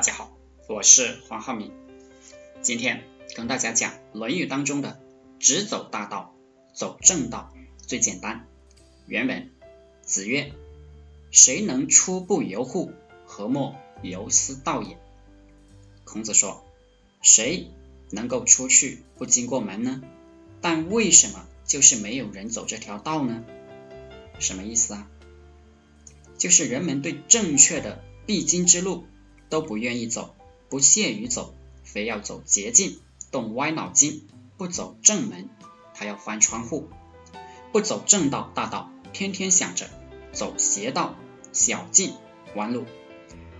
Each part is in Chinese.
大家好，我是黄浩明，今天跟大家讲《论语》当中的“直走大道，走正道最简单”。原文：子曰：“谁能出不由户，何莫由斯道也？”孔子说：“谁能够出去不经过门呢？但为什么就是没有人走这条道呢？什么意思啊？就是人们对正确的必经之路。”都不愿意走，不屑于走，非要走捷径，动歪脑筋，不走正门，他要翻窗户，不走正道大道，天天想着走邪道小径弯路，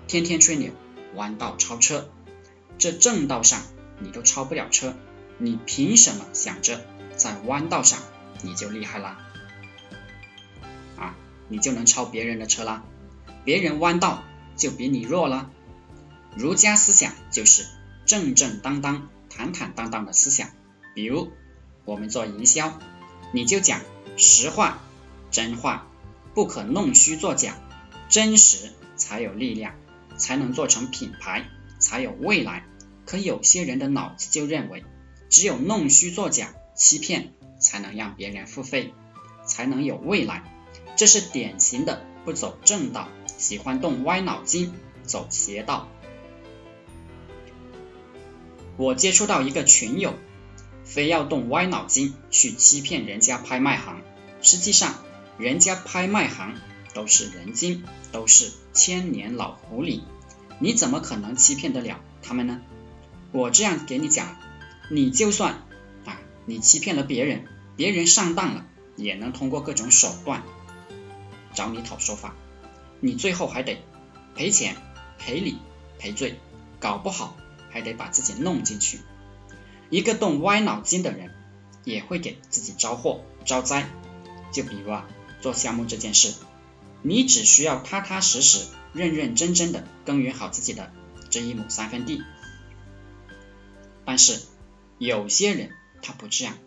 天天吹牛弯道超车，这正道上你都超不了车，你凭什么想着在弯道上你就厉害啦？啊，你就能超别人的车啦？别人弯道就比你弱了？儒家思想就是正正当当、坦坦荡荡的思想。比如我们做营销，你就讲实话、真话，不可弄虚作假，真实才有力量，才能做成品牌，才有未来。可有些人的脑子就认为，只有弄虚作假、欺骗，才能让别人付费，才能有未来。这是典型的不走正道，喜欢动歪脑筋，走邪道。我接触到一个群友，非要动歪脑筋去欺骗人家拍卖行，实际上人家拍卖行都是人精，都是千年老狐狸，你怎么可能欺骗得了他们呢？我这样给你讲，你就算啊，你欺骗了别人，别人上当了，也能通过各种手段找你讨说法，你最后还得赔钱、赔礼、赔罪，搞不好。还得把自己弄进去，一个动歪脑筋的人也会给自己招祸招灾。就比如啊，做项目这件事，你只需要踏踏实实、认认真真的耕耘好自己的这一亩三分地。但是有些人他不这样，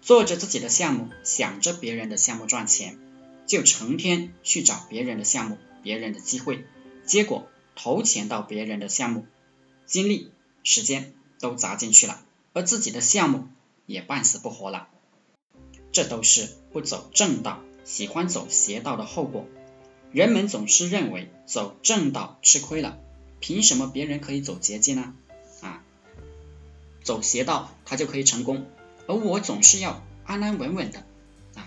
做着自己的项目，想着别人的项目赚钱，就成天去找别人的项目、别人的机会，结果投钱到别人的项目。精力、时间都砸进去了，而自己的项目也半死不活了，这都是不走正道、喜欢走邪道的后果。人们总是认为走正道吃亏了，凭什么别人可以走捷径呢？啊，走邪道他就可以成功，而我总是要安安稳稳的啊。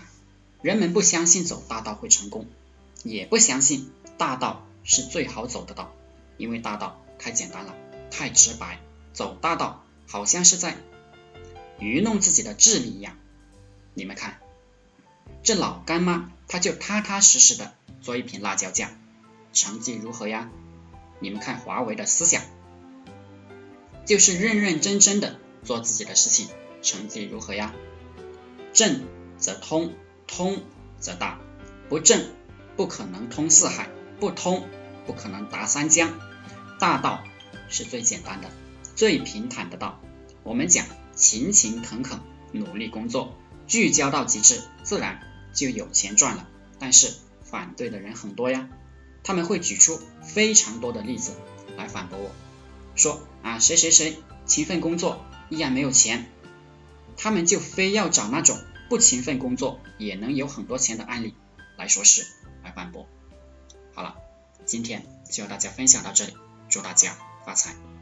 人们不相信走大道会成功，也不相信大道是最好走的道，因为大道太简单了。太直白，走大道好像是在愚弄自己的智力一样。你们看，这老干妈，她就踏踏实实的做一瓶辣椒酱，成绩如何呀？你们看华为的思想，就是认认真真的做自己的事情，成绩如何呀？正则通，通则大，不正不可能通四海，不通不可能达三江，大道。是最简单的、最平坦的道。我们讲勤勤恳恳、努力工作、聚焦到极致，自然就有钱赚了。但是反对的人很多呀，他们会举出非常多的例子来反驳我，说啊谁谁谁勤奋工作依然没有钱，他们就非要找那种不勤奋工作也能有很多钱的案例来说事来反驳。好了，今天就和大家分享到这里，祝大家。发财。